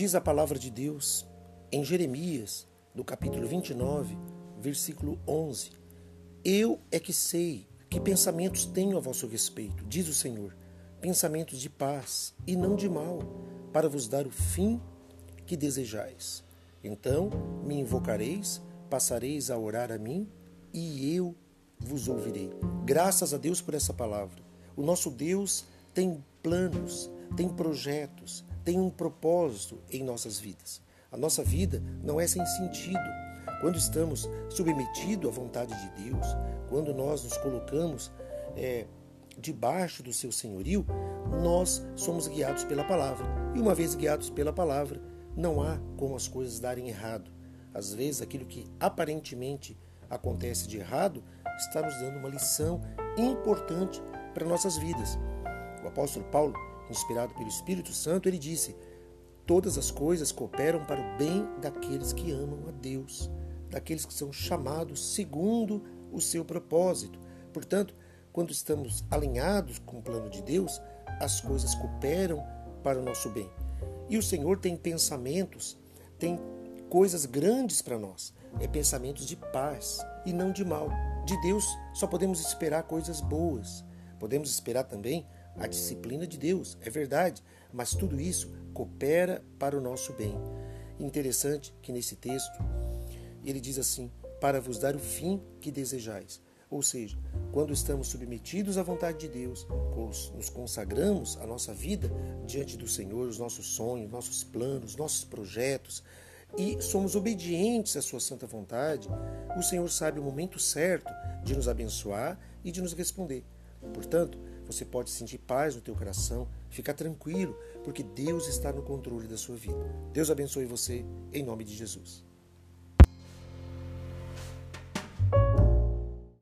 Diz a palavra de Deus em Jeremias, no capítulo 29, versículo 11: Eu é que sei que pensamentos tenho a vosso respeito, diz o Senhor, pensamentos de paz e não de mal, para vos dar o fim que desejais. Então me invocareis, passareis a orar a mim, e eu vos ouvirei. Graças a Deus por essa palavra. O nosso Deus tem planos, tem projetos, tem um propósito em nossas vidas. A nossa vida não é sem sentido. Quando estamos submetidos à vontade de Deus, quando nós nos colocamos é, debaixo do seu senhorio, nós somos guiados pela palavra. E uma vez guiados pela palavra, não há como as coisas darem errado. Às vezes, aquilo que aparentemente acontece de errado está nos dando uma lição importante para nossas vidas. O apóstolo Paulo, inspirado pelo Espírito Santo, ele disse: Todas as coisas cooperam para o bem daqueles que amam a Deus, daqueles que são chamados segundo o seu propósito. Portanto, quando estamos alinhados com o plano de Deus, as coisas cooperam para o nosso bem. E o Senhor tem pensamentos, tem coisas grandes para nós. É pensamentos de paz e não de mal. De Deus só podemos esperar coisas boas. Podemos esperar também a disciplina de Deus, é verdade, mas tudo isso coopera para o nosso bem. Interessante que nesse texto ele diz assim: para vos dar o fim que desejais. Ou seja, quando estamos submetidos à vontade de Deus, nos consagramos a nossa vida diante do Senhor, os nossos sonhos, nossos planos, nossos projetos, e somos obedientes à Sua santa vontade, o Senhor sabe o momento certo de nos abençoar e de nos responder. Portanto, você pode sentir paz no teu coração, ficar tranquilo, porque Deus está no controle da sua vida. Deus abençoe você em nome de Jesus.